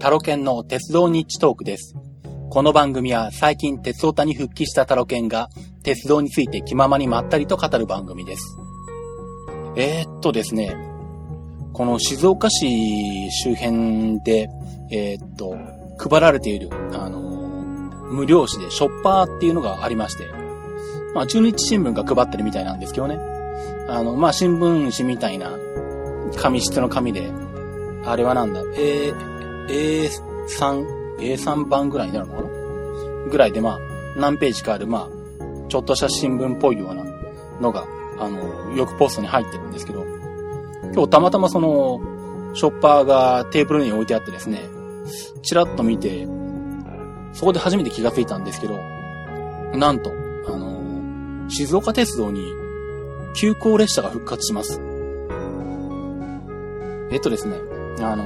タロケンの鉄道日トークです。この番組は最近鉄オタに復帰したタロケンが鉄道について気ままにまったりと語る番組です。えー、っとですね、この静岡市周辺で、えー、っと、配られている、あのー無料紙でショッパーっていうのがありまして、まあ、中日新聞が配ってるみたいなんですけどね。あの、まあ、新聞紙みたいな紙質の紙で、あれはなんだ、A、A3、A3 番ぐらいになるのかな？ぐらいで、まあ、何ページかある、まあ、ちょっとした新聞っぽいようなのが、あの、よくポストに入ってるんですけど、今日たまたまその、ショッパーがテーブルに置いてあってですね、チラッと見て、そこで初めて気がついたんですけど、なんと、あの、静岡鉄道に急行列車が復活します。えっとですね、あの、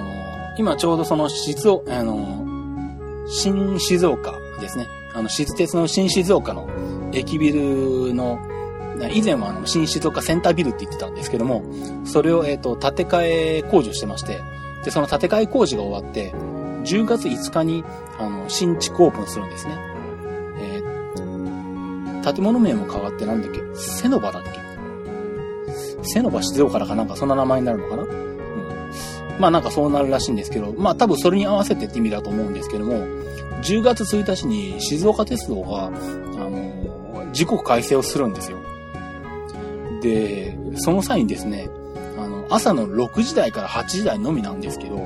今ちょうどその静岡、あの、新静岡ですね。あの、静鉄の新静岡の駅ビルの、以前はあの、新静岡センタービルって言ってたんですけども、それを、えっ、と、建て替え工事をしてまして、で、その建て替え工事が終わって、10月5日に、あの、新築オープンするんですね。えー建物名も変わってなんだっけ？セノバだっけ？セノバ静岡だかなんかそんな名前になるのかな？まあなんかそうなるらしいんですけど、まあ多分それに合わせてって意味だと思うんですけども、10月1日に静岡鉄道が、あの、時刻改正をするんですよ。で、その際にですね、あの、朝の6時台から8時台のみなんですけど、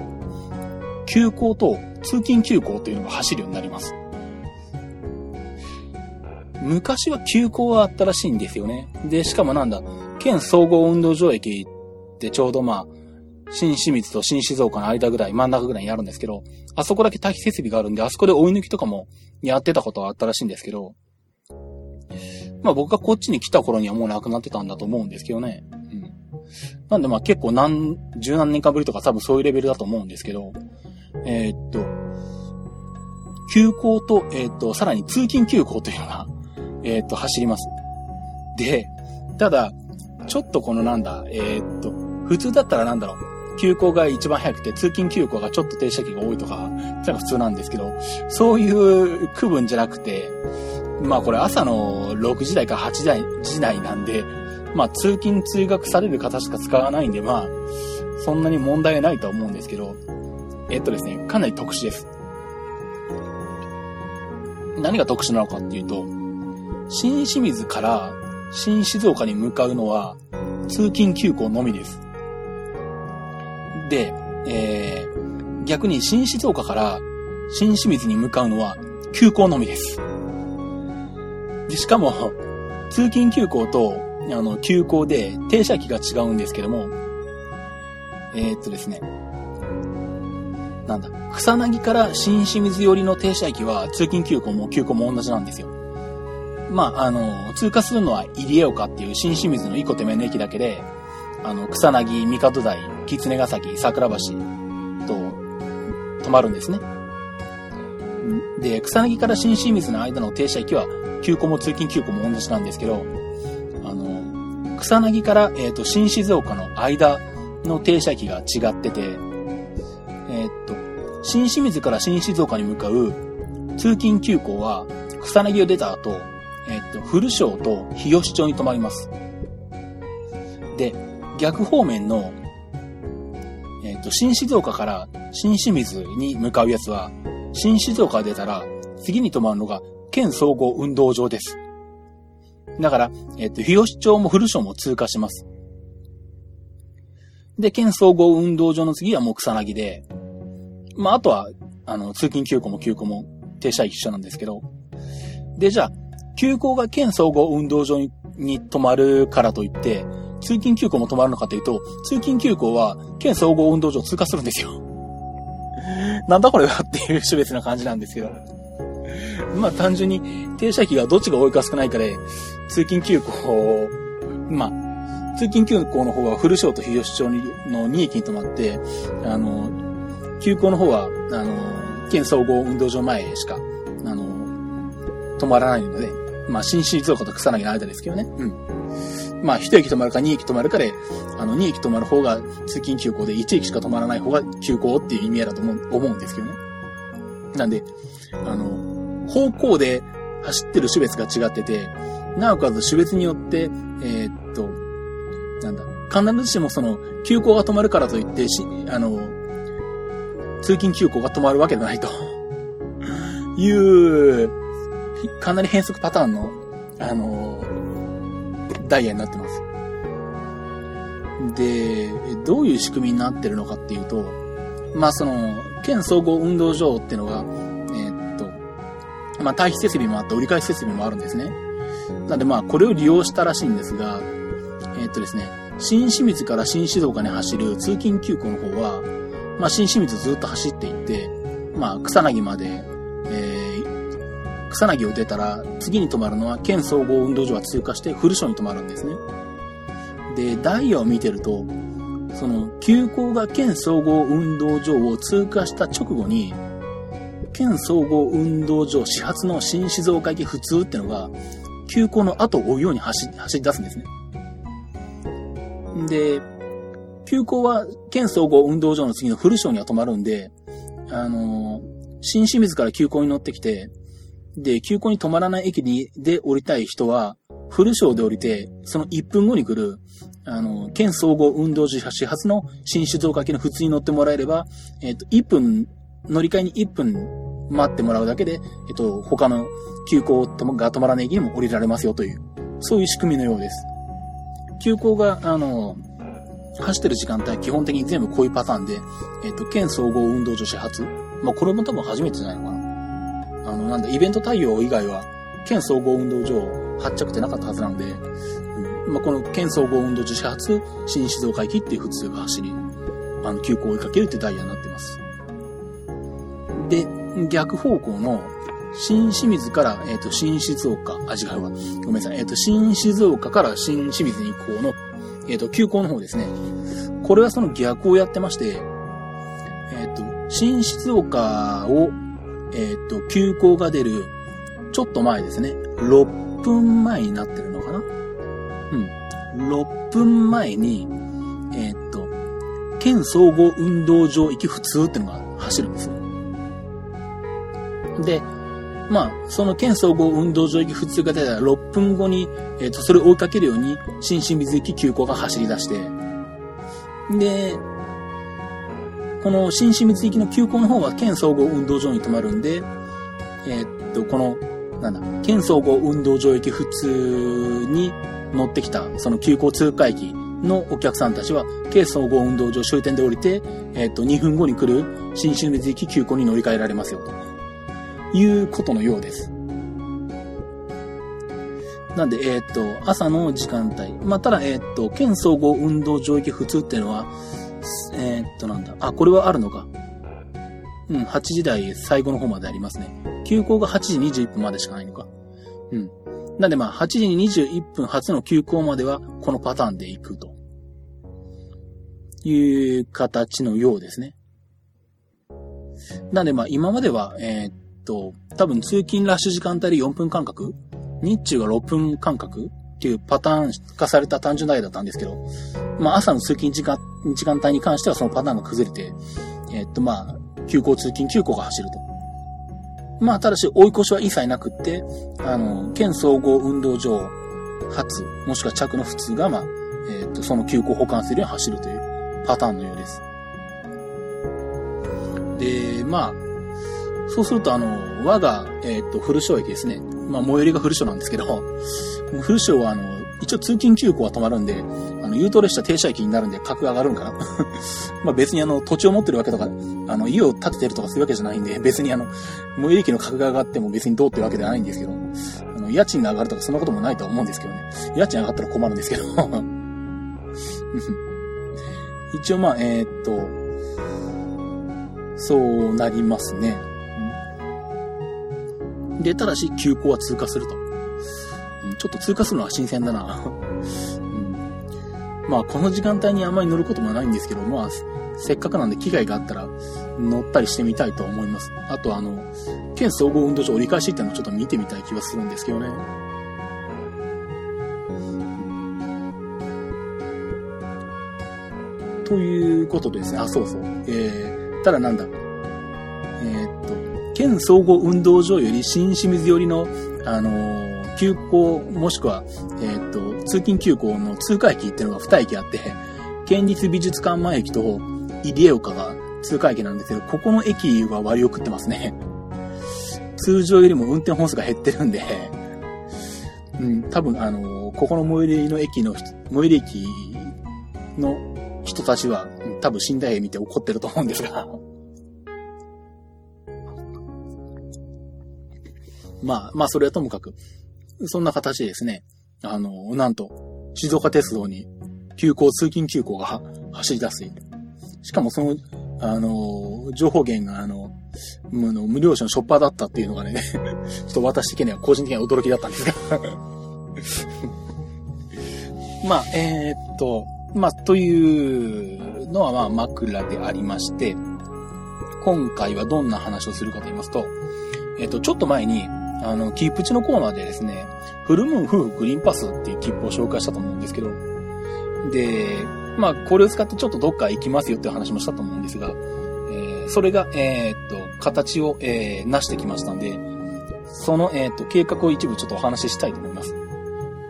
急行と通勤急行というのが走るようになります。昔は急行があったらしいんですよね。で、しかもなんだ、県総合運動場駅ってちょうどまあ、新清水と新静岡の間ぐらい、真ん中ぐらいにあるんですけど、あそこだけ待機設備があるんで、あそこで追い抜きとかもやってたことはあったらしいんですけど、まあ僕がこっちに来た頃にはもうなくなってたんだと思うんですけどね。うん。なんでまあ結構何、十何年かぶりとか多分そういうレベルだと思うんですけど、えーっと、急行と、えーっと、さらに通勤急行というのが、えーっと、走ります。で、ただ、ちょっとこのなんだ、えっと、普通だったらなんだろう、急行が一番早くて、通勤急行がちょっと停車機が多いとか、なんか普通なんですけど、そういう区分じゃなくて、まあこれ朝の6時台か8時台時台なんで、まあ通勤通学される方しか使わないんで、まあ、そんなに問題ないとは思うんですけど、えっとですね、かなり特殊です。何が特殊なのかっていうと、新清水から新静岡に向かうのは通勤急行のみです。で、えー、逆に新静岡から新清水に向かうのは急行のみです。で、しかも、通勤急行と、あの、急行で停車機が違うんですけども、えーっとですね、なんだ、草薙から新清水寄りの停車駅は通勤急行も急行も同じなんですよ。まあ、あの、通過するのは入江岡っていう新清水の一個手前の駅だけで、あの、草薙、三門台、狐ヶ崎、桜橋と止まるんですね。で、草薙から新清水の間の停車駅は、急行も通勤急行も同じなんですけど、あの、草薙から、えっ、と、新静岡の間の停車駅が違ってて、えっ、と、新清水から新静岡に向かう通勤急行は、草薙を出た後、えっ、と、古庄と日吉町に止まります。で、逆方面の、えっ、と、新静岡から新清水に向かうやつは、新静岡出たら、次に止まるのが、県総合運動場です。だから、えっ、と、日吉町も古庄も通過します。で、県総合運動場の次はもう草薙で、まあ、あとは、あの、通勤急行も急行も停車一緒なんですけど、で、じゃあ、急行が県総合運動場にに止まるからといって、通勤急行も止まるのかというと、通勤急行は県総合運動場を通過するんですよ。なんだこれはっていう種別な感じなんですけど。まあ単純に停車機がどっちが多いか少ないかで、通勤急行、まあ、通勤急行の方は古庄と日吉町の2駅に止まって、あの、急行の方は、あの、県総合運動場前しか、あの、止まらないので、まあ、新静岡と草薙の間ですけどね。うん。まあ、1駅止まるか2駅止まるかで、あの、2駅止まる方が通勤急行で、1駅しか止まらない方が急行っていう意味合いだと思う思うんですけどね。なんで、あの、方向で走ってる種別が違ってて、なおかつ種別によって、えー、っと、なんだ、必ずしもその、急行が止まるからといって、し、あの、通勤急行が止まるわけではないと。いう、かなり変則パターンの、あの、ダイヤになってます。で、どういう仕組みになってるのかっていうと、まあその、県総合運動場っていうのが、えー、っと、まあ対比設備もあって折り返し設備もあるんですね。なんでまあこれを利用したらしいんですが、えー、っとですね、新清水から新静岡に走る通勤急行の方は、まあ新清水ずっと走っていって、まあ草薙まで、草薙を出たら次に止まるのは県総合運動場は通過して古所に止まるんですね。で、ダイヤを見てると、その、急行が県総合運動場を通過した直後に、県総合運動場始発の新静岡行き普通ってのが、急行の後を追うように走走り出すんですね。で、急行は県総合運動場の次の古省には止まるんで、あの新清水から急行に乗ってきて、で、急行に止まらない駅にで降りたい人は、古省で降りて、その1分後に来る、あの、県総合運動時始発の新静岡行きの普通に乗ってもらえれば、えっ、と、1分、乗り換えに1分待ってもらうだけで、えっ、と、他の急行が止まらない駅にも降りられますよという、そういう仕組みのようです。急行が、あの、走ってる時間帯基本的に全部こういうパターンで、えっ、と、県総合運動女子発。まあ、これも多分初めてじゃないのかな。なんだ、イベント対応以外は、県総合運動場発着ってなかったはずなので、うん、まあ、この県総合運動女子発、新静岡駅っていう普通が走り、あの、急行を追いかけるってダイヤになってます。で、逆方向の、新清水から、えっ、ー、と、新静岡、あ、違うわ。ごめんなさい。えっ、ー、と、新静岡から新清水に行こうの、えっ、ー、と、急行の方ですね。これはその逆をやってまして、えっ、と、新静岡を、えっ、と、急行が出る、ちょっと前ですね。6分前になってるのかな？うん。6分前に、えっ、と、県総合運動場行き普通ってのが走るんですよ。で、まあ、その県総合運動場行き普通が出たら6分後に、えっ、ー、と、それを追いかけるように、新清水行き急行が走り出して、で、この新清水行きの急行の方は県総合運動場に止まるんで、えー、っと、この、なんだ、県総合運動場行き普通に乗ってきた、その急行通過駅のお客さんたちは、県総合運動場終点で降りて、えー、っと、2分後に来る新清水行き急行に乗り換えられますよと。いうことのようです。なんで、えー、っと、朝の時間帯。まあ、ただ、えー、っと、県総合運動場域普通っていうのは、えー、っと、なんだ。あ、これはあるのか。うん、8時台最後の方までありますね。休校が8時21分までしかないのか。うん。なんでまあ、8時に21分初の休校までは、このパターンで行くと。いう形のようですね。なんでまあ、今までは、えー、と、多分通勤ラッシュ時間帯で4分間隔？日中が6分間隔？っていうパターン化された単純台だったんですけど、まあ朝の通勤時間、時間帯に関してはそのパターンが崩れて、え、っとまあ、急行通勤急行が走ると。まあ、ただし追い越しは一切なくって、あの、県総合運動場発、もしくは着の普通が、まあ、えー、っと、その急行を保管するように走るというパターンのようです。で、まあ、そうすると、あの、我が、えっ、ー、と、古庄駅ですね。まあ、最寄りが古庄なんですけど、古庄は、あの、一応通勤急行は止まるんで、あの、優等列車停車駅になるんで格が上がるんかな？まあ別にあの、土地を持ってるわけとか、あの、家を建ててるとかそういうわけじゃないんで、別にあの、最寄り駅の格が上がっても別にどうってわけではないんですけど、あの、家賃が上がるとかそんなこともないとは思うんですけどね。家賃上がったら困るんですけど。一応まあ、えー、っと、そうなりますね。で、ただし急行は通過すると。ちょっと通過するのは新鮮だな。まあこの時間帯にあんまり乗ることもないんですけど、まあせっかくなんで機会があったら乗ったりしてみたいと思います。あとあの、県総合運動場折り返しっていうのをちょっと見てみたい気はするんですけどね。ということでですね、あ、そうそう。えー、ただなんだ。えー、県総合運動場より新清水寄りの、あのー、急行、もしくは、えー、っと、通勤急行の通過駅っていうのが2駅あって、県立美術館前駅と入江岡が通過駅なんですけど、ここの駅は割を食ってますね。通常よりも運転本数が減ってるんで、うん、多分あの、ここの最寄りの駅の、最寄り駅の人たちは、多分寝台絵見て怒ってると思うんですが。まあ、まあ、それはともかく、そんな形でですね、あの、なんと、静岡鉄道に急行、通勤急行が走り出す。しかもその、あの、情報源があの、無料車のショッパーだったっていうのがね、ちょっと私的には個人的には驚きだったんですが まあ、えー、っと、まあ、というのはまあ枕でありまして、今回はどんな話をするかと言いますと、えっと、ちょっと前に、あの、キープチのコーナーでですね、フルムーン夫婦グリーンパスっていう切符を紹介したと思うんですけど、で、まあ、これを使ってちょっとどっか行きますよっていう話もしたと思うんですが、えー、それが、えー、っと、形を、えー、成してきましたんで、その、えっと、計画を一部ちょっとお話ししたいと思います。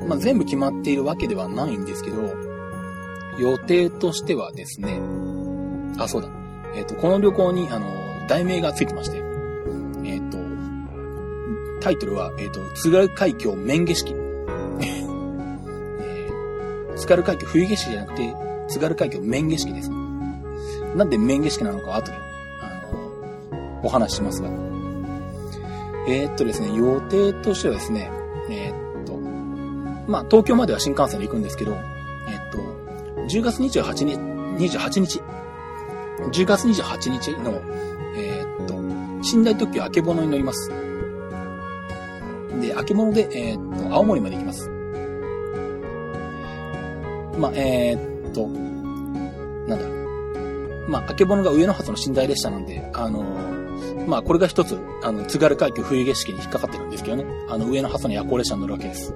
まあ、全部決まっているわけではないんですけど、予定としてはですね、あ、そうだ。えっ、と、この旅行に、あの、題名がついてまして、タイトルは、えっ、と、津軽海峡面景色。えー、津軽海峡冬景色じゃなくて、津軽海峡面景色です。なんで面景色なのか後で、あの、お話ししますが。えー、っとですね、予定としてはですね、えー、っと、まあ、東京までは新幹線で行くんですけど、えー、っと、10月28日、28日、10月28日の、え、っと、寝台特急あけぼのに乗ります。で、あけぼので、えー、っと、青森まで行きます。まあ、えー、っと、なんだ。まあ、あけぼのが上野発の寝台列車なんで、あのー、まあ、これが一つ、あの、津軽海峡冬景色に引っかかってるんですけどね。あの、上野発の夜行列車に乗るわけです。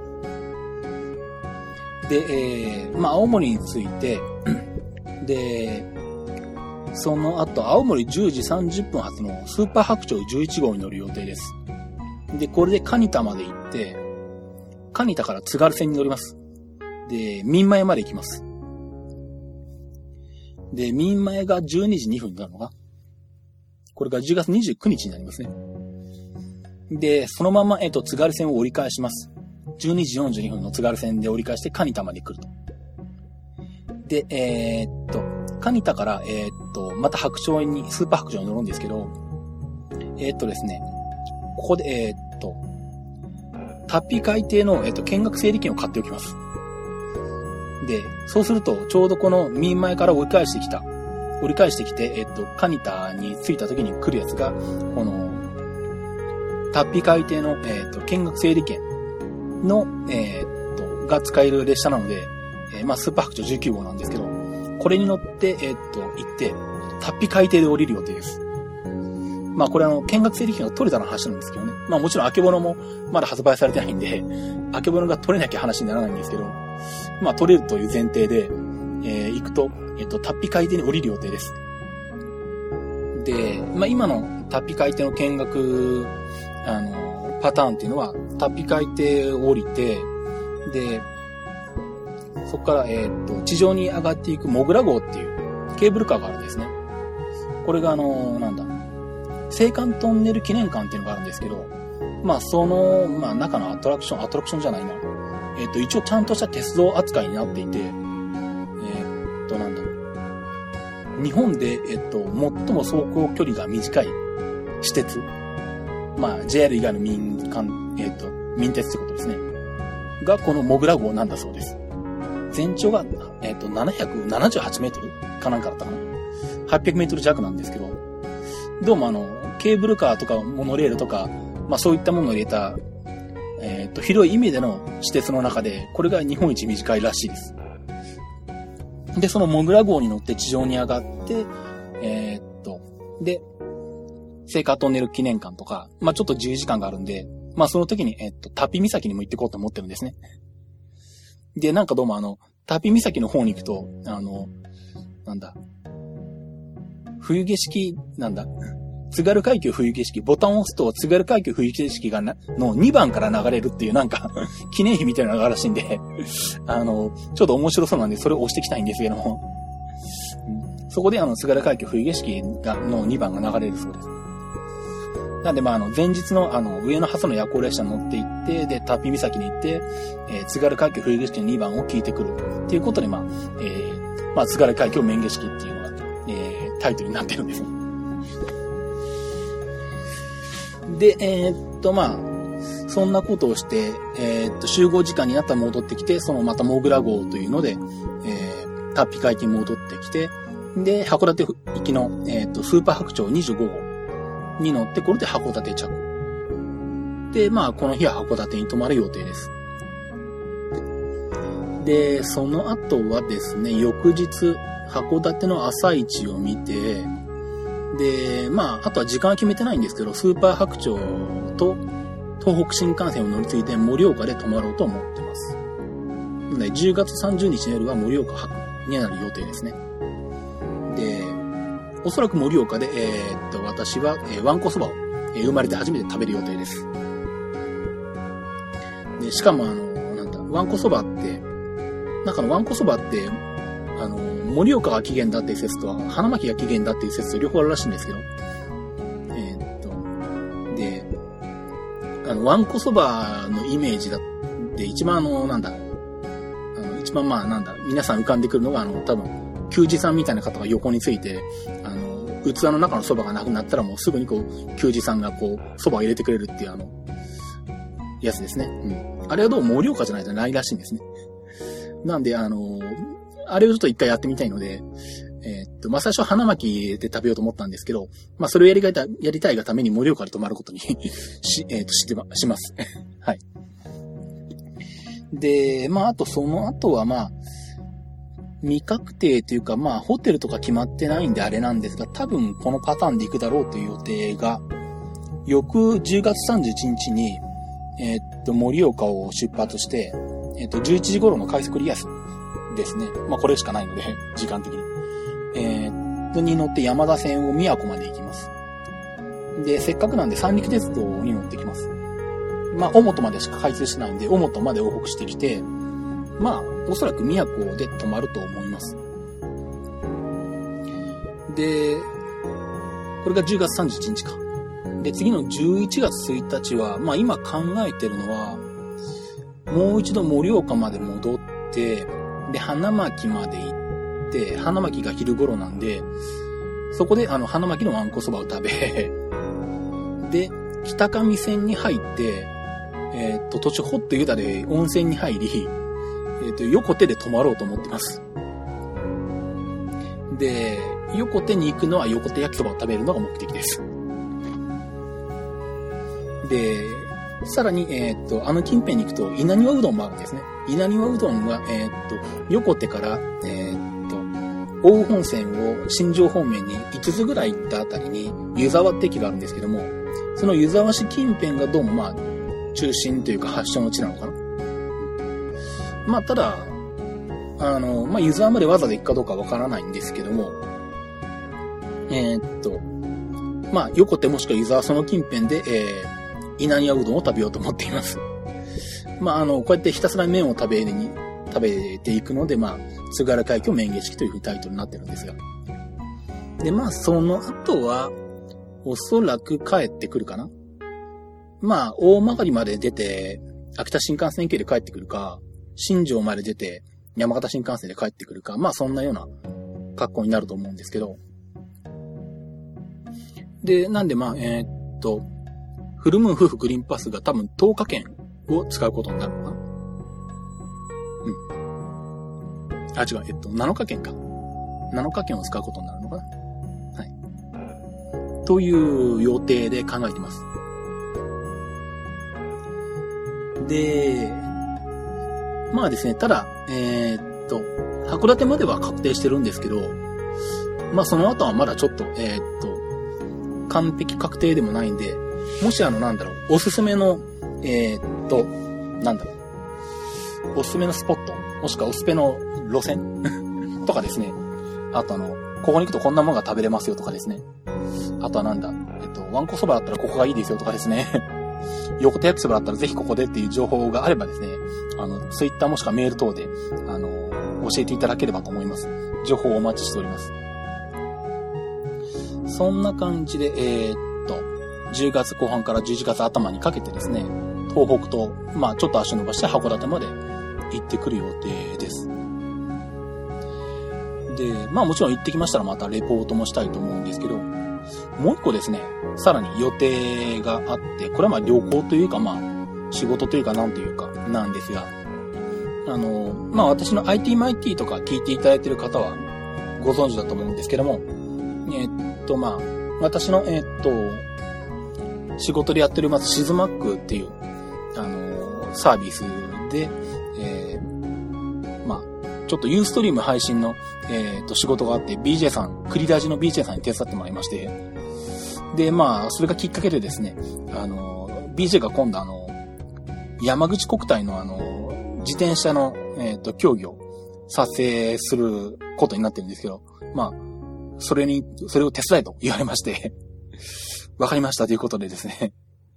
で、えー、まあ、青森について、で、その後、青森10時30分発のスーパー白鳥11号に乗る予定です。で、これでカニタまで行って、カニタから津軽線に乗ります。で、民前まで行きます。で、民前が12時2分になるのか？これが10月29日になりますね。で、そのまま、えっと、津軽線を折り返します。12時42分の津軽線で折り返してカニタまで来ると。で、えー、っと、カニタから、えー、っと、また白鳥に、スーパー白鳥に乗るんですけど、えー、っとですね、ここで、えっと、タッピー海底の、えっと、見学整理券を買っておきます。で、そうすると、ちょうどこの民前から折り返してきた、折り返してきて、えっと、カニタに着いた時に来るやつが、この、タッピー海底の、えっと、見学整理券の、え、っと、が使える列車なので、えー、まあ、スーパー白鳥19号なんですけど、これに乗って、え、っと、行って、タッピー海底で降りる予定です。まあ、これあの、見学整理券が取れたの話なんですけどね。まあ、もちろん、あけぼのもまだ発売されてないんで、あけぼのが取れなきゃ話にならないんですけど、まあ、取れるという前提で、えー、行くと、えっと、タッピ海底に降りる予定です。で、まあ、今のタッピ海底の見学、あの、パターンっていうのは、タッピ海底を降りて、で、そこから、えー、っと、地上に上がっていくモグラ号っていうケーブルカーがあるんですね。これがあの、なんだ、青函トンネル記念館っていうのがあるんですけど、まあ、その、まあ、中のアトラクション、アトラクションじゃないな。えっ、と、一応ちゃんとした鉄道扱いになっていて、えっ、と、なんだろう日本で、えっ、と、最も走行距離が短い私鉄まあ、JR 以外の民間、えっ、ー、と、民鉄ってことですね。が、このモグラ号なんだそうです。全長が、えっ、ー、と、778メートルかなんかだったかな。800メートル弱なんですけど、どうもあの、ケーブルカーとかモノレールとか、まあそういったものを入れた、えっ、と、広い意味での私鉄の中で、これが日本一短いらしいです。で、そのモグラ号に乗って地上に上がって、えっと、で、聖火トンネル記念館とか、まあ、ちょっと自由時間があるんで、まあ、その時に、えっと、タピ岬にも行ってこうと思ってるんですね。で、なんかどうもあの、タピ岬の方に行くと、あの、なんだ、冬景色、なんだ、津軽海峡冬景色、ボタンを押すと津軽海峡冬景色がな、の2番から流れるっていうなんか 記念碑みたいなのがあるらしいんで あの、ちょっと面白そうなんでそれを押していきたいんですけどもそこであの、津軽海峡冬景色が、の2番が流れるそうです。なんで、まあ、あの、前日の、あの、上の鳩の夜行列車に乗って行って、で、タッピ岬に行って、えー、津軽海峡冬景色の2番を聞いてくる。っていうことで、まあ、えー、まあ、津軽海峡面景色っていうの、タイトルになってるんです。で、えー、っと、まあ、そんなことをして、えー、っと、集合時間になったら戻ってきて、そのまたモグラ号というので、えー、タッピ海域に戻ってきて、で、函館行きの、えっと、スーパー白鳥25号に乗って、これで函館着。で、まあ、この日は函館に泊まる予定です。で、その後はですね、翌日、函館の朝市を見て、で、まあ、あとは時間は決めてないんですけど、スーパー白鳥と東北新幹線を乗り継いで盛岡で泊まろうと思ってます。で10月30日の夜は盛岡泊になる予定ですね。で、おそらく盛岡で、えー、っと、私は、えー、ワンコそばを、えー、生まれて初めて食べる予定です。で、しかもあの、なんだ、ワンコそばって、なんかのワンコそばって、あの、盛岡が起源だっていう説と、花巻が起源だっていう説と両方あるらしいんですけど、えー、っと、で、あの、わんこそばのイメージだって一番あの、なんだ、あの、一番まあなんだ、皆さん浮かんでくるのがあの、多分、球児さんみたいな方が横について、あの、器の中のそばがなくなったらもうすぐにこう、球児さんがこう、そばを入れてくれるっていうあの、やつですね。うん。あれはどうも盛岡じゃないとないらしいんですね。なんで、あの、あれをちょっと一回やってみたいので、えー、っと、まあ、最初花巻で食べようと思ったんですけど、まあ、それをやりたいた、やりたいがために盛岡で泊まることに し、えー、っと、してま、します。はい。で、まあ、あとその後はまあ、未確定というか、まあ、ホテルとか決まってないんであれなんですが、多分このパターンで行くだろうという予定が、翌10月31日に、えー、っと、盛岡を出発して、えー、っと、11時頃の快速リアスですね。まあ、これしかないので、時間的に。えっー、に乗って山田線を宮古まで行きます。で、せっかくなんで三陸鉄道に乗ってきます。まあ、小本までしか開通しないんで、小本まで往復してきて、まあ、おそらく宮古で泊まると思います。で、これが10月31日か。で、次の11月1日は、まあ今考えてるのは、もう一度盛岡まで戻って、で、花巻まで行って、花巻が昼頃なんで、そこであの、花巻のあんこそばを食べ、で、北上線に入って、えっ、と、途中ホットユダで温泉に入り、えっ、と、横手で泊まろうと思ってます。で、横手に行くのは横手焼きそばを食べるのが目的です。で、さらに、えっ、と、あの近辺に行くと、稲庭うどんもあるんですね。稲庭うどんは、えっ、と、横手から、えっ、と、大本線を新庄方面に5つぐらい行ったあたりに、湯沢って駅があるんですけども、その湯沢市近辺がどうもまあ、中心というか発祥の地なのかな。まあ、ただ、あの、まあ、湯沢までわざわざ行くかどうかわからないんですけども、えー、っと、まあ、横手もしくは湯沢その近辺で、えー、稲庭うどんを食べようと思っています。まあ、あの、こうやってひたすら麺を食べに、食べていくので、まあ、津軽海峡麺下式というふうにタイトルになってるんですが。で、まあ、その後は、おそらく帰ってくるかなまあ、大曲まで出て、秋田新幹線系で帰ってくるか、新庄まで出て、山形新幹線で帰ってくるか、まあそんなような格好になると思うんですけど。で、なんでまあ、えー、っと、フルムーン夫婦グリーンパスが多分10日券を使うことになるのかな？うん。あ、違う、えっと、7日券か。7日券を使うことになるのかな？はい。という予定で考えてます。で、まあですね、ただ、えー、っと、函館までは確定してるんですけど、まあその後はまだちょっと、えー、っと、完璧確定でもないんで、もしあの、なんだろう、おすすめの、えー、っと、なんだろう、おすすめのスポット、もしくはおすすめの路線 とかですね、あとあの、ここに行くとこんなものが食べれますよとかですね。あとはなんだ、えっと、ワンコそばだったらここがいいですよとかですね。横手焼きそばだったらぜひここでっていう情報があればですね、あの、ツイッターもしくはメール等で、あの、教えていただければと思います。情報をお待ちしております。そんな感じで、えー、っ、10月後半から11月頭にかけてですね、東北と、まあちょっと足伸ばして函館まで行ってくる予定です。で、まあもちろん行ってきましたらまたレポートもしたいと思うんですけど、もう一個ですね、さらに予定があって、これはまあ旅行というかまあ仕事というかなんというかなんですが、あの、まあ私の IT マイティとか聞いていただいている方はご存知だと思うんですけども、えっとまあ、私のえっと、仕事でやってるまずシズマックっていう、あの、サービスで、えー、まあ、ちょっとユーストリーム配信の、えっ、と、仕事があって、BJ さん、クリラジの BJ さんに手伝ってもらいまして、で、まあ、それがきっかけでですね、あの、BJ が今度あの、山口国体のあの、自転車の、えっ、と、競技を撮影することになってるんですけど、まあ、それに、それを手伝えと言われまして。わかりましたということでですね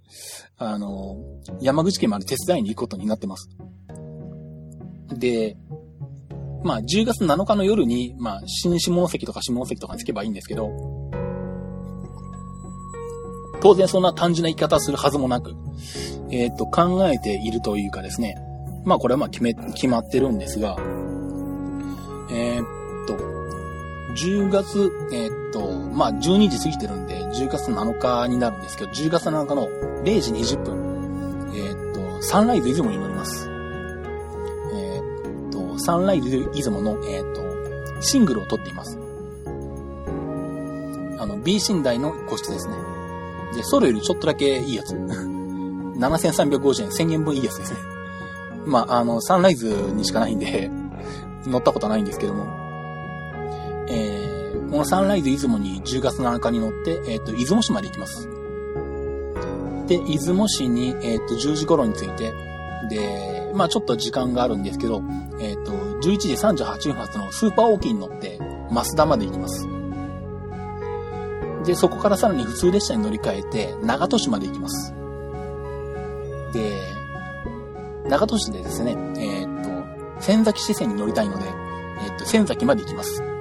あの、山口県まで手伝いに行くことになってます。で、まあ、10月7日の夜に、まあ、新下関とか下関とかに着けばいいんですけど、当然そんな単純な生き方するはずもなく、えっ、ー、と、考えているというかですね、まあ、これはまあ決め、決まってるんですが、えー、10月、えー、っと、まあ、12時過ぎてるんで、10月7日になるんですけど、10月7日の0時20分、えー、っと、サンライズ出雲に乗ります。えっと、サンライズ出雲の、えっと、シングルを撮っています。あの、B 寝台の個室ですね。で、ソロよりちょっとだけいいやつ。7350円、1000円分いいやつですね。まあ、あの、サンライズにしかないんで乗ったことはないんですけども、このサンライズ出雲に10月7日に乗って、えっ、ー、と、出雲市まで行きます。で、出雲市に、えっ、ー、と、10時頃に着いて、で、まあちょっと時間があるんですけど、えっ、と、11時38分発のスーパーオーキーに乗って、増田まで行きます。で、そこからさらに普通列車に乗り換えて、長門市まで行きます。で、長門市でですね、えっ、と、仙崎支線に乗りたいので、えっ、と、仙崎まで行きます。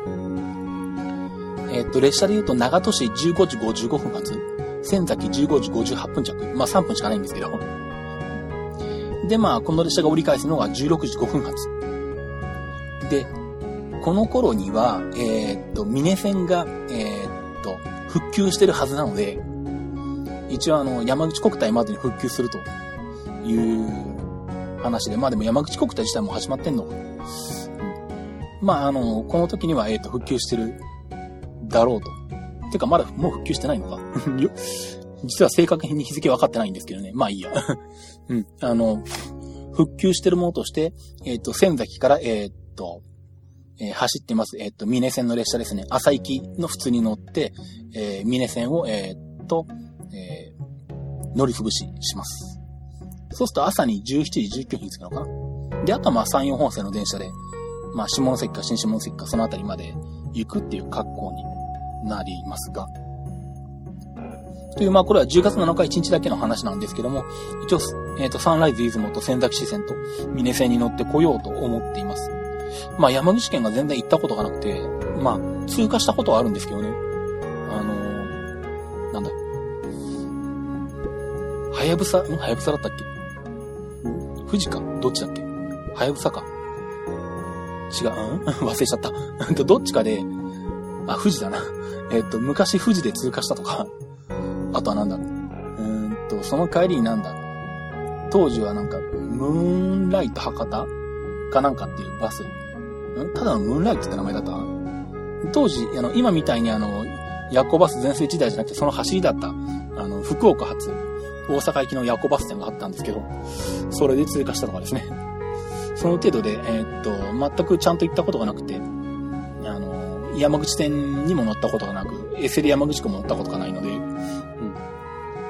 えっ、と、列車で言うと長門市15時55分発、仙崎15時58分着、まあ3分しかないんですけど。で、まあ、この列車が折り返すのが16時5分発。で、この頃には、えっ、と、峰線が、えっ、と、復旧してるはずなので、一応あの、山口国体までに復旧するという話で、まあでも山口国体自体も始まってんのか。まああの、この時には、えっ、と、復旧してるだろうと。てか、まだもう復旧してないのか 実は正確に日付分かってないんですけどね。まあいいや。うん。あの、復旧してるものとして、えっ、ー、と、仙崎から、えっ、ー、と、えー、走ってます、えっ、と、峰線の列車ですね。朝行きの普通に乗って、えー、峰線を、えっと、え乗り潰しします。そうすると朝に17時19分に着くのかな。で、あとはまあ山陽本線の電車で、まあ下関か新下関かそのあたりまで行くっていう格好になりますが。という、まあこれは10月7日1日だけの話なんですけども、一応、えっ、ー、と、サンライズ出雲と仙崎支線と峰線に乗ってこようと思っています。まあ山口県が全然行ったことがなくて、まあ通過したことはあるんですけどね。あのー、なんだ。はやぶさ、ん？はやぶさだったっけ？富士か？どっちだっけ？はやぶさか違う、う ん忘れちゃった。どっちかで、あ、富士だな。えっと、昔富士で通過したとか、あとはなんだろう。うんと、その帰りになんだろう。当時はなんか、ムーンライト博多？かなんかっていうバス。ただのムーンライトって名前だった当時、あの、今みたいにあの、夜行バス全盛時代じゃなくて、その走りだった、あの、福岡発、大阪行きの夜行バス店があったんですけど、それで通過したとかですね。その程度で、えー、っと、全くちゃんと行ったことがなくて、山口線にも乗ったことがなく、エセリ山口湖も乗ったことがないので、うん。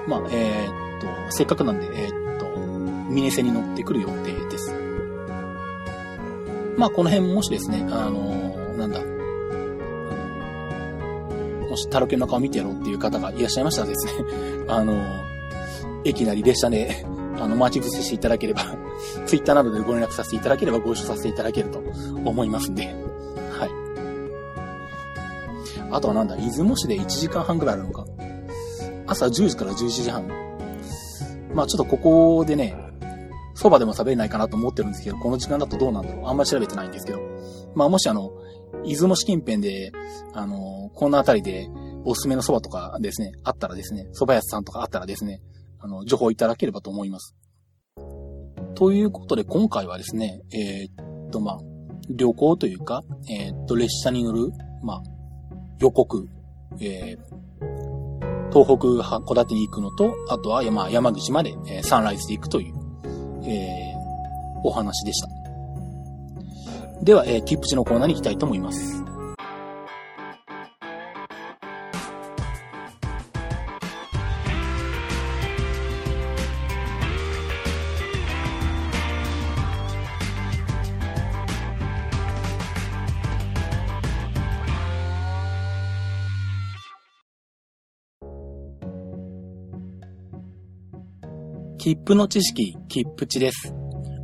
まあ、えー、っと、せっかくなんで、えー、っと、ミネ線に乗ってくる予定です。まあ、この辺もしですね、あの、なんだ、もしタロケンの顔見てやろうっていう方がいらっしゃいましたらですね、あの、駅なり列車で、あの、待ち伏せしていただければ、ツイッターなどでご連絡させていただければご一緒させていただけると思いますんで、はい。あとはなんだ、出雲市で1時間半くらいあるのか。朝10時から11時半。まあちょっとここでね、蕎麦でも食べれないかなと思ってるんですけど、この時間だとどうなんだろうあんまり調べてないんですけど。まあもしあの、出雲市近辺で、あの、この辺りでおすすめの蕎麦とかですね、あったらですね、蕎麦屋さんとかあったらですね、あの、情報いただければと思います。ということで、今回はですね、えー、っと、まあ、旅行というか、えー、っと、列車に乗る、まあ、予告、えー、東北函館に行くのと、あとは山山口まで、えー、サンライズで行くという、えー、お話でした。では、えー、キップチのコーナーに行きたいと思います。切符の知識、切符値です。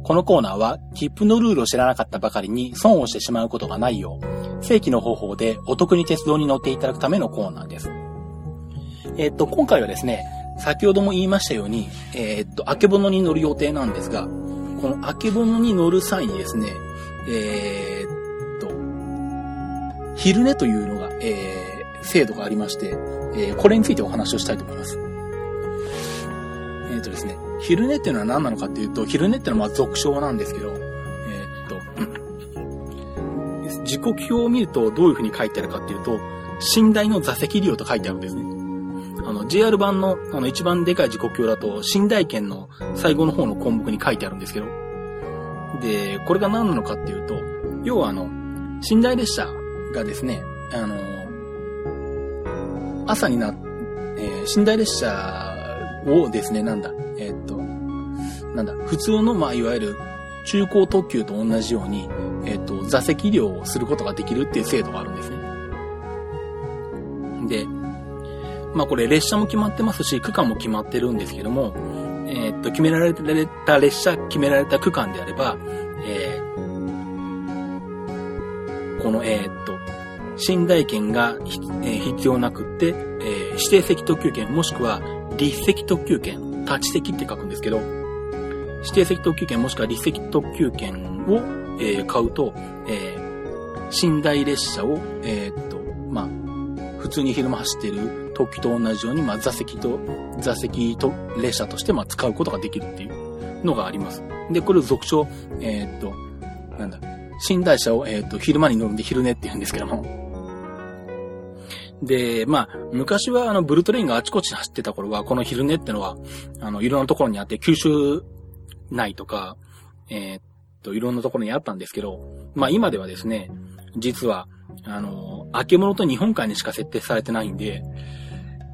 このコーナーは、切符のルールを知らなかったばかりに損をしてしまうことがないよう、正規の方法でお得に鉄道に乗っていただくためのコーナーです。えっと、今回はですね、先ほども言いましたように、えっと、あけぼのに乗る予定なんですが、このあけぼのに乗る際にですね、えー、っと、昼寝というのが、えー、制度がありまして、えー、これについてお話をしたいと思います。えっとですね、昼寝っていうのは何なのかっていうと、昼寝っていうのはまあ俗称なんですけど、えー、っと、時刻表を見るとどういう風に書いてあるかっていうと、寝台の座席利用と書いてあるんですね。あの、JR 版の、あの、一番でかい時刻表だと、寝台券の最後の方の項目に書いてあるんですけど、で、これが何なのかっていうと、要はあの、寝台列車がですね、あの、朝にな、えー、寝台列車をですね、なんだ、えー、っと、なんだ、普通の、まあ、いわゆる中高特急と同じように、えー、っと、座席料をすることができるっていう制度があるんですね。で、まあ、これ列車も決まってますし、区間も決まってるんですけども、えー、っと、決められた列車、決められた区間であれば、えー、この、えー、っと、寝台券が、えー、必要なくって、えー、指定席特急券もしくは立席特急券立ち席って書くんですけど、指定席特急券もしくは立席特急券を、えー、買うと、えー、寝台列車を、えー、っと、まあ、普通に昼間走ってる特急と同じように、まあ、座席と、座席と列車として、まあ、使うことができるっていうのがあります。で、これを俗称、えー、っと、なんだ、寝台車を、え、っと、昼間に乗るんで昼寝って言うんですけども、で、まあ、昔はあの、ブルートレインがあちこち走ってた頃は、この昼寝ってのは、あの、いろんなところにあって、九州内とか、えー、っと、いろんなところにあったんですけど、まあ今ではですね、実は、あの、明け物と日本海にしか設定されてないんで、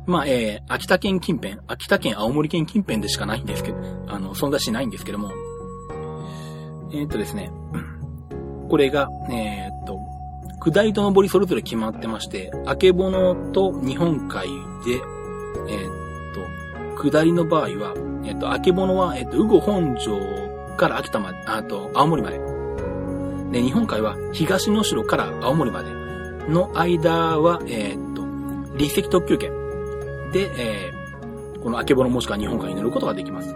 まあ、えー、秋田県近辺、秋田県、青森県近辺でしかないんですけど、あの、存在しないんですけども、えー、っとですね、これが、えー、っと、下りと上りそれぞれ決まってまして、あけぼのと日本海で、えー、下りの場合は、え、っと、あけぼのは、え、っと、うご本庄から秋田まで、あと、青森まで。で、日本海は東の城から青森までの間は、えー、っと、立石特急券で、えー、このあけぼのもしくは日本海に乗ることができます。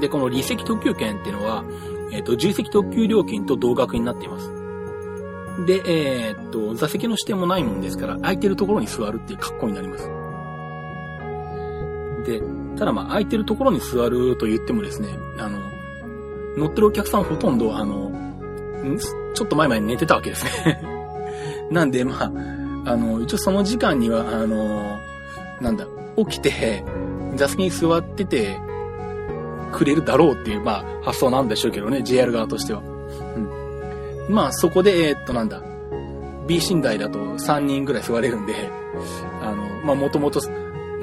で、この立石特急券っていうのは、えっ、と、重積特急料金と同額になっています。で、えー、っと、座席の指定もないもんですから、空いてるところに座るっていう格好になります。で、ただまあ、空いてるところに座ると言ってもですね、あの、乗ってるお客さんほとんど、あの、ちょっと前まで寝てたわけですね なんで、まあ、あの、一応その時間には、あの、なんだ、起きて、座席に座っててくれるだろうっていう、まあ、発想なんでしょうけどね、JR 側としては。うん。まあそこで、えー、っとなんだ、B 寝台だと3人ぐらい座れるんで、あの、まあもともと、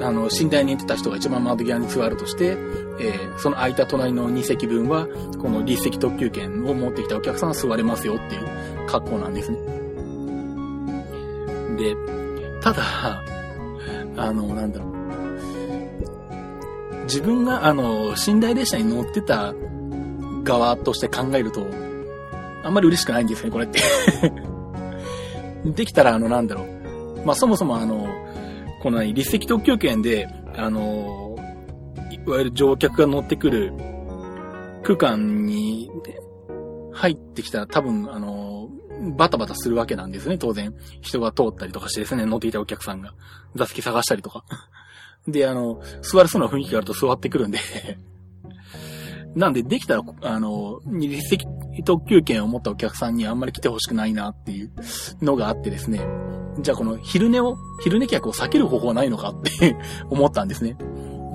あの、寝台に寝てた人が一番窓際に座るとして、えー、その空いた隣の2席分は、この立席特急券を持ってきたお客さんは座れますよっていう格好なんですね。で、ただ、あの、なんだろう。自分が、あの、寝台列車に乗ってた側として考えると、あんまり嬉しくないんですね、これって できたら、あの、なんだろう。まあ、そもそもあの、この立石特急券で、あの、いわゆる乗客が乗ってくる区間に入ってきたら多分、あの、バタバタするわけなんですね、当然。人が通ったりとかしてですね、乗っていたお客さんが。座席探したりとか。で、あの、座れそうな雰囲気があると座ってくるんで なんで、できたら、あの、立石特急券を持ったお客さんにあんまり来てほしくないなっていうのがあってですね。じゃあこの昼寝を、昼寝客を避ける方法はないのかって 思ったんですね。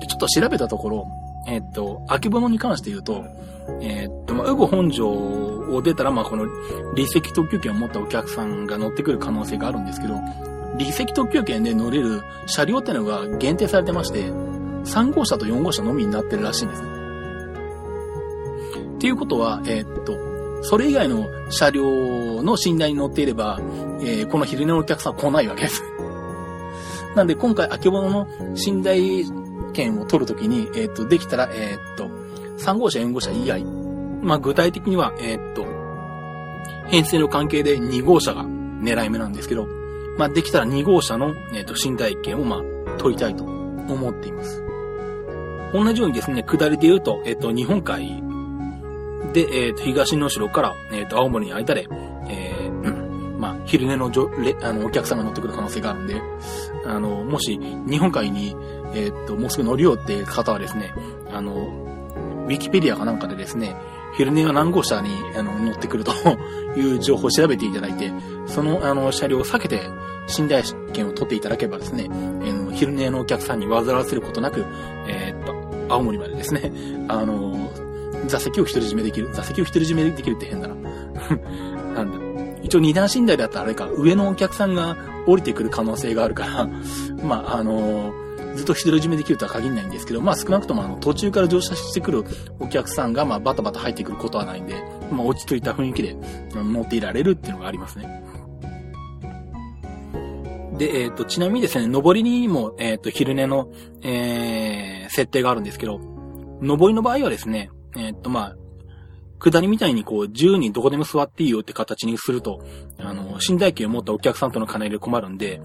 で、ちょっと調べたところ、えっと、秋物に関して言うと、えっと、まあ、ウゴ本庄を出たら、まあ、この、立石特急券を持ったお客さんが乗ってくる可能性があるんですけど、立石特急券で乗れる車両ってのが限定されてまして、3号車と4号車のみになってるらしいんですね。っていうことは、えー、っと、それ以外の車両の寝台に乗っていれば、えー、この昼寝のお客さん来ないわけです。なんで今回、秋物の寝台券を取るときに、えー、っと、できたら、えっと、3号車、4号車以外。まあ、具体的には、えっと、編成の関係で2号車が狙い目なんですけど、まあ、できたら2号車の、えっ、と、寝台券を、まあ、取りたいと思っています。同じようにですね、下りで言うと、えっ、と、日本海で、えっ、ー、と、東の城から、えっ、と、青森に間で、えー、うん、まあ、昼寝のじょれあのお客さんが乗ってくる可能性があるんで、あの、もし、日本海に、えっ、と、もうすぐ乗りようって方はですね、あの、ウィキペディアかなんかでですね、昼寝が何号車にあの乗ってくるという情報を調べていただいて、そのあの車両を避けて寝台券を取っていただければですね、えー、昼寝のお客さんに煩わせることなく、えー、っと、青森までですね、あの座席を独り占めできる。座席を独り占めできるって変だな。なんだ。一応二段寝台だったらあれか、上のお客さんが降りてくる可能性があるから、まあ、あのずっと独り占めできるとは限らないんですけど、まあ少なくともあの途中から乗車してくるお客さんがまあバタバタ入ってくることはないんで、まあ落ち着いた雰囲気で乗っていられるっていうのがありますね。で、えっ、ー、と、ちなみにですね、上りにも、えっ、ー、と、昼寝の、えー、設定があるんですけど、上りの場合はですね、えっ、と、まあ、下りみたいにこう、自由にどこでも座っていいよって形にすると、あの、寝台券を持ったお客さんとの兼ね合いで困るんで、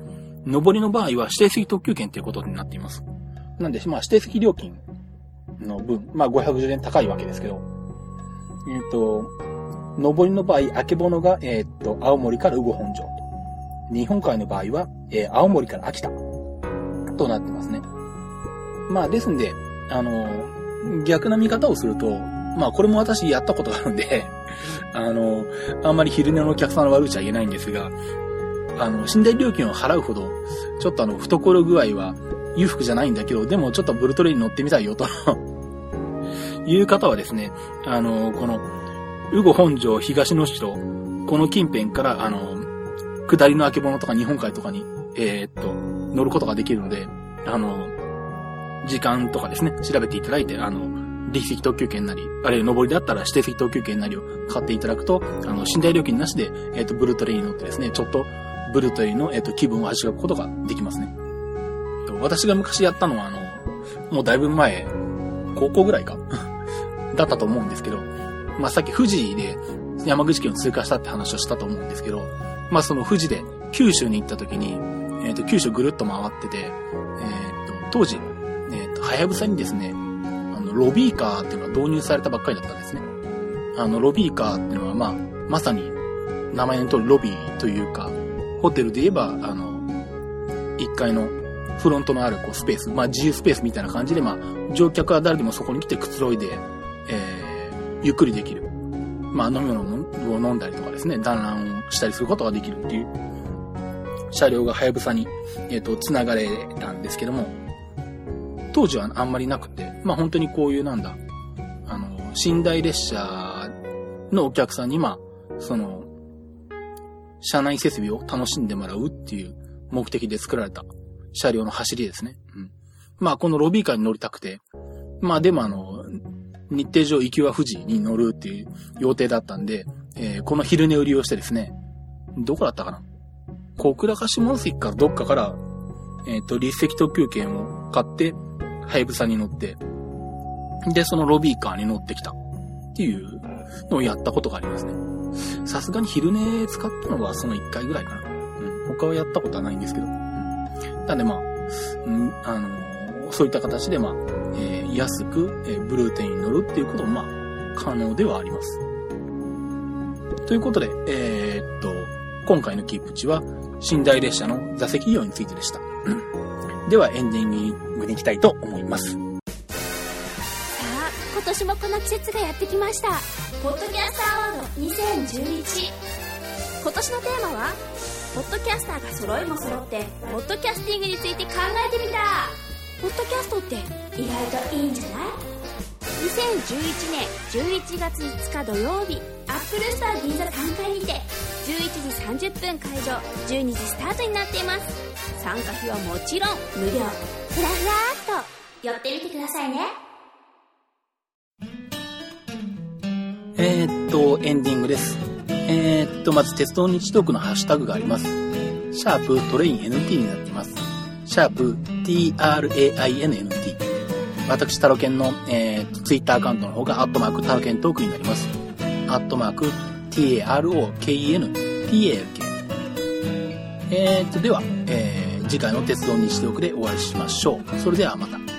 上りの場合は指定席特急券ということになっています。なんで、まあ、指定席料金の分、まあ、510円高いわけですけど、えっ、と、上りの場合、あけぼのが、えっ、と、青森から羽後本庄。日本海の場合は、えー、青森から秋田となってますね。まあ、ですんで、あの、逆な見方をすると、まあ、これも私やったことがあるんであの、あんまり昼寝のお客さんの悪口は言えないんですが、あの、寝台料金を払うほど、ちょっとあの、懐具合は裕福じゃないんだけど、でもちょっとブルトレイに乗ってみたいよと いう方はですね、あの、この、ウゴ本庄東の城、この近辺から、あの、下りのあけぼのとか日本海とかに、えー、っと、乗ることができるので、あの、時間とかですね、調べていただいて、あの、立石特急券なり、あるいは上りだったら指定席特急券なりを買っていただくと、あの、寝台料金なしで、えっ、と、ブルートレイに乗ってですね、ちょっとブルートレイの、えっ、と、気分を味わうことができますね。私が昔やったのは、あの、もうだいぶ前、高校ぐらいか だったと思うんですけど、まあ、さっき富士で山口県を通過したって話をしたと思うんですけど、まあ、その富士で九州に行った時に、えっ、と、九州ぐるっと回ってて、えっ、と、当時、はやぶさにですね、あの、ロビーカーっていうのが導入されたばっかりだったんですね。あの、ロビーカーっていうのは、まあ、まさに、名前の通りロビーというか、ホテルで言えば、あの、1階のフロントのあるこうスペース、まあ自由スペースみたいな感じで、まあ乗客は誰でもそこに来てくつろいで、えー、ゆっくりできる。まあ飲み物を飲んだりとかですね、団らんをしたりすることができるっていう車両がはやぶさに、えっ、ー、と、繋がれたんですけども、当時はあんまりなくて、まあ本当にこういうなんだ、あの、寝台列車のお客さんに、まあ、その、車内設備を楽しんでもらうっていう目的で作られた車両の走りですね。うん。まあ、このロビーカーに乗りたくて、まあでもあの、日程上行きは富士に乗るっていう予定だったんで、えー、この昼寝を利用してですね、どこだったかな？小倉か下関からどっかからえっ、と、立石特急券を買って、はやぶさに乗って、で、そのロビーカーに乗ってきたっていうのをやったことがありますね。さすがに昼寝使ったのはその1回ぐらいかな。うん。他はやったことはないんですけど。うん。なんでまあ、うん、あのー、そういった形でまあ、えー、安く、えー、ブルーテインに乗るっていうこともまあ、可能ではあります。ということで、えー、っと、今回のキープ値は、寝台列車の座席用についてでした。では、エンディングに行きたいと思います。さあ、今年もこの季節がやってきました。ポッドキャスターアワード2011。今年のテーマは、ポッドキャスターが揃いも揃って、ポッドキャスティングについて考えてみた。ポッドキャストって意外といいんじゃない ?2011 年11月5日土曜日、アップルスター銀座3階にて、11時30分会場、12時スタートになっています。参加費はもちろん無料。ふらふらっと寄ってみてくださいね。えー、っと、エンディングです。えー、っと、まず鉄道日トークのハッシュタグがあります。シャープトレイン NT になっています。シャープ TRAINNT。私、タロケンの、えー、ツイッターアカウントの方が、アットマークタロケントークになります。アットマーク TAROKEN TALK。えーと、では、えー、次回の鉄道にしておくでお会いしましょう。それではまた。